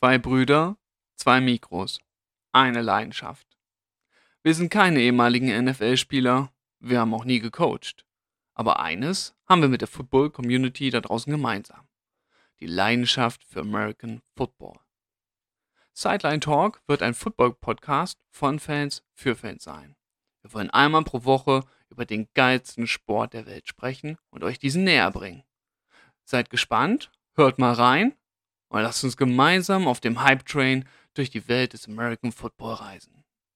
Zwei Brüder, zwei Mikros, eine Leidenschaft. Wir sind keine ehemaligen NFL-Spieler, wir haben auch nie gecoacht. Aber eines haben wir mit der Football-Community da draußen gemeinsam. Die Leidenschaft für American Football. Sideline Talk wird ein Football-Podcast von Fans für Fans sein. Wir wollen einmal pro Woche über den geilsten Sport der Welt sprechen und euch diesen näher bringen. Seid gespannt, hört mal rein und lasst uns gemeinsam auf dem Hype Train durch die Welt des American Football reisen.